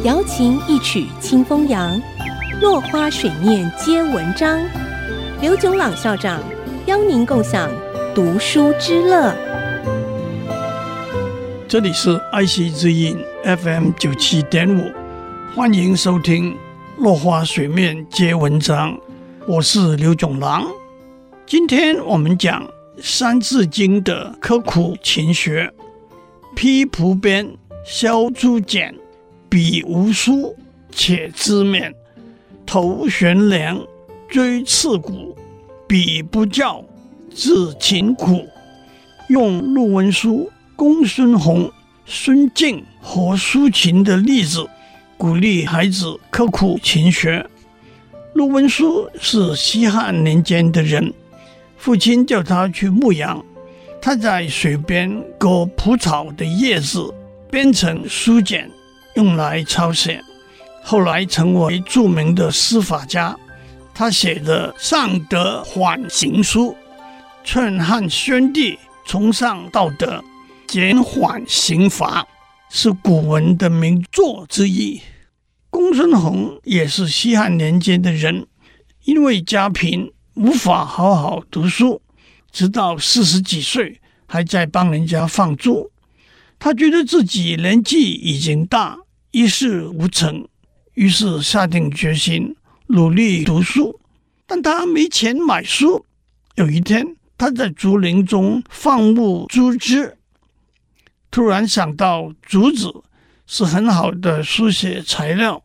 瑶琴一曲清风扬，落花水面皆文章。刘炯朗校长邀您共享读书之乐。这里是爱惜之音 FM 九七点五，欢迎收听《落花水面皆文章》，我是刘炯朗。今天我们讲《三字经》的刻苦勤学。披蒲鞭，削竹简，笔无书，且知勉。头悬梁，锥刺股，彼不教，自勤苦。用陆文书、公孙弘、孙敬和苏秦的例子，鼓励孩子刻苦勤学。陆文书是西汉年间的人，父亲叫他去牧羊。他在水边割蒲草的叶子，编成书简，用来抄写。后来成为著名的书法家。他写的《尚德缓刑书》，劝汉宣帝崇尚道德，减缓刑罚，是古文的名作之一。公孙弘也是西汉年间的人，因为家贫，无法好好读书。直到四十几岁，还在帮人家放猪。他觉得自己年纪已经大，一事无成，于是下定决心努力读书。但他没钱买书。有一天，他在竹林中放牧猪只，突然想到竹子是很好的书写材料，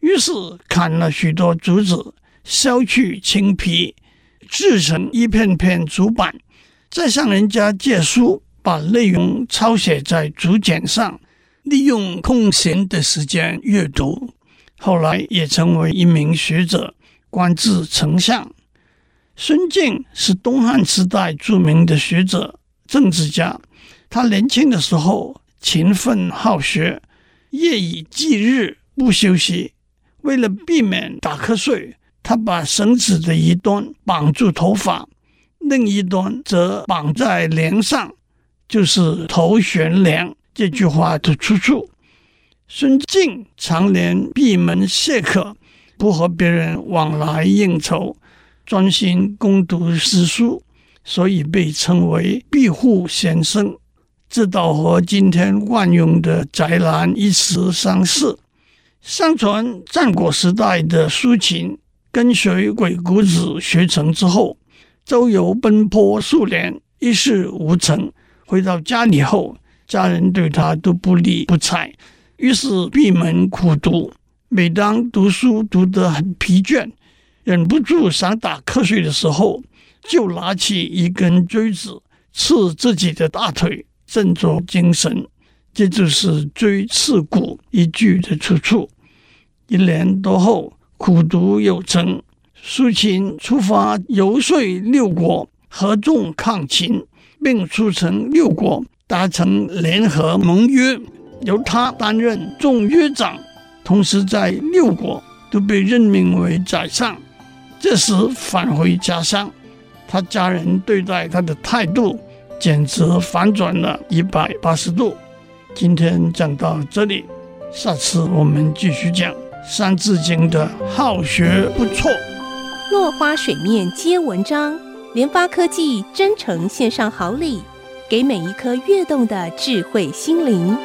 于是砍了许多竹子，削去青皮。制成一片片竹板，再向人家借书，把内容抄写在竹简上，利用空闲的时间阅读。后来也成为一名学者，官至丞相。孙敬是东汉时代著名的学者、政治家。他年轻的时候勤奋好学，夜以继日不休息，为了避免打瞌睡。他把绳子的一端绑住头发，另一端则绑在梁上，就是“头悬梁”这句话的出处。孙敬常年闭门谢客，不和别人往来应酬，专心攻读诗书，所以被称为“闭户先生”。这倒和今天惯用的“宅男”一词相似。相传战国时代的苏秦。跟随鬼谷子学成之后，周游奔波数年，一事无成。回到家里后，家人对他都不理不睬，于是闭门苦读。每当读书读得很疲倦，忍不住想打瞌睡的时候，就拿起一根锥子刺自己的大腿，振作精神。这就是“锥刺股”一句的出处。一年多后。苦读有成，苏秦出发游说六国合纵抗秦，并促成六国达成联合盟约，由他担任众约长，同时在六国都被任命为宰相。这时返回家乡，他家人对待他的态度简直反转了一百八十度。今天讲到这里，下次我们继续讲。《三字经》的好学不错，落花水面皆文章。联发科技真诚献上好礼，给每一颗跃动的智慧心灵。